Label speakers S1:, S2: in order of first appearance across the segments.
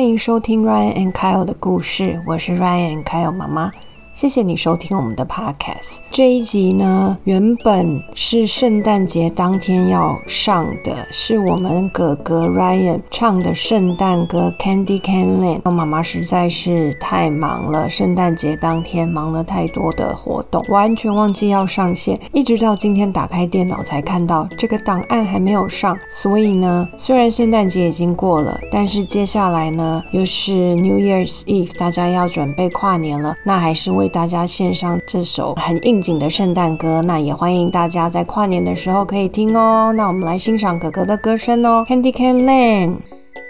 S1: 欢迎收听 Ryan and Kyle 的故事，我是 Ryan and Kyle 妈妈。谢谢你收听我们的 podcast。这一集呢，原本是圣诞节当天要上的，是我们哥哥 Ryan 唱的圣诞歌 Candy Can Land。我妈妈实在是太忙了，圣诞节当天忙了太多的活动，完全忘记要上线，一直到今天打开电脑才看到这个档案还没有上。所以呢，虽然圣诞节已经过了，但是接下来呢，又是 New Year's Eve，大家要准备跨年了，那还是为大家献上这首很应景的圣诞歌，那也欢迎大家在跨年的时候可以听哦。那我们来欣赏哥哥的歌声哦，《Candy Can Land》。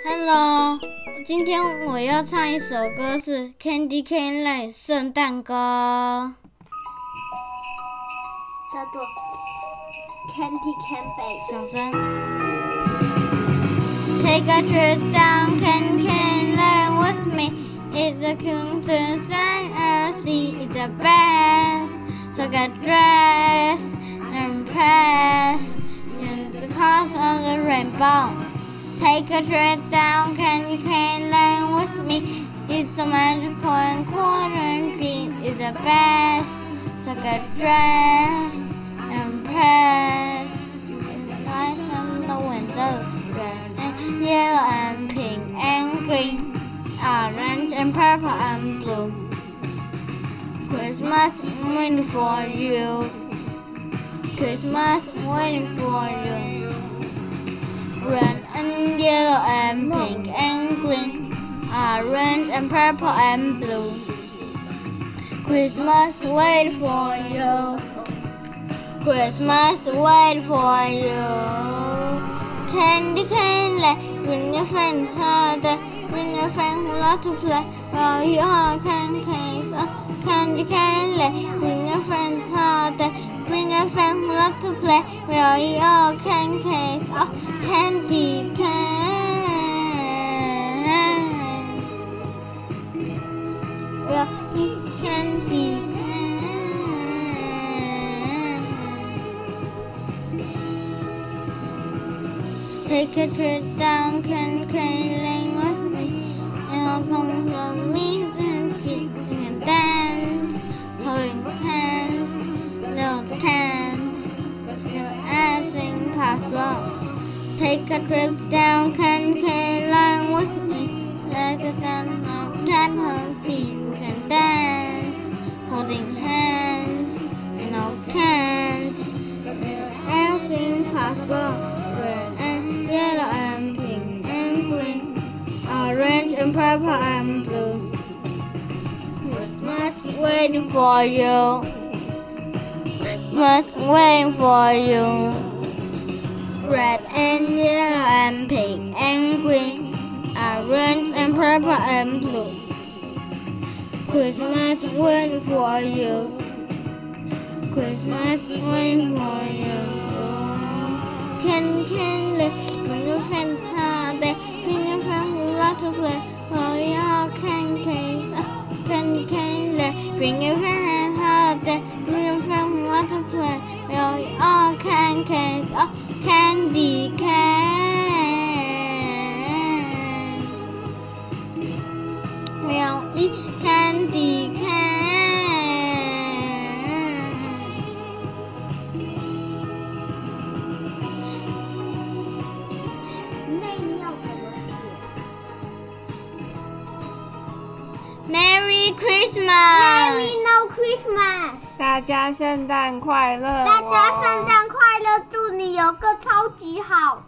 S2: Hello，今天我要唱一首歌是《Candy Can Land》圣诞歌。
S3: 叫做 Candy Can Bake。
S2: 小声。Take a trip down Candy Can Land with me. It's a. It's the best. So get dressed and press in the colors of the rainbow. Take a trip down Candy Cane Lane with me. It's a magical and cool and dream. It's the best. So get dressed Christmas is waiting for you. Christmas is waiting for you. Red and yellow and pink and green, orange and purple and blue. Christmas wait for you. Christmas wait for you. Candy cane lay, bring your friends holiday, bring your friends who love to play. While you all can case, candy cane lay, bring your friends holiday, bring your friends who love to play. While you all can case, oh, candy cane. We'll eat candy cane. Take a trip down Candy Cane Lane Take a trip down Candy Cane Lane with me, like a sun of cat can dance, holding hands, and no cans, everything possible. Red and yellow and pink and green, orange and purple and blue. Christmas waiting for you. Christmas waiting for you. Red and yellow and pink and green, orange and purple and blue. Christmas waiting for you. Christmas waiting for you. Can can let's bring your friends holiday, bring your friends love to play. Oh, y'all can can bring your friends Merry Christmas!
S3: Merry No Christmas！
S1: 大家圣诞快乐！
S3: 大家圣诞快乐，祝你有个超级好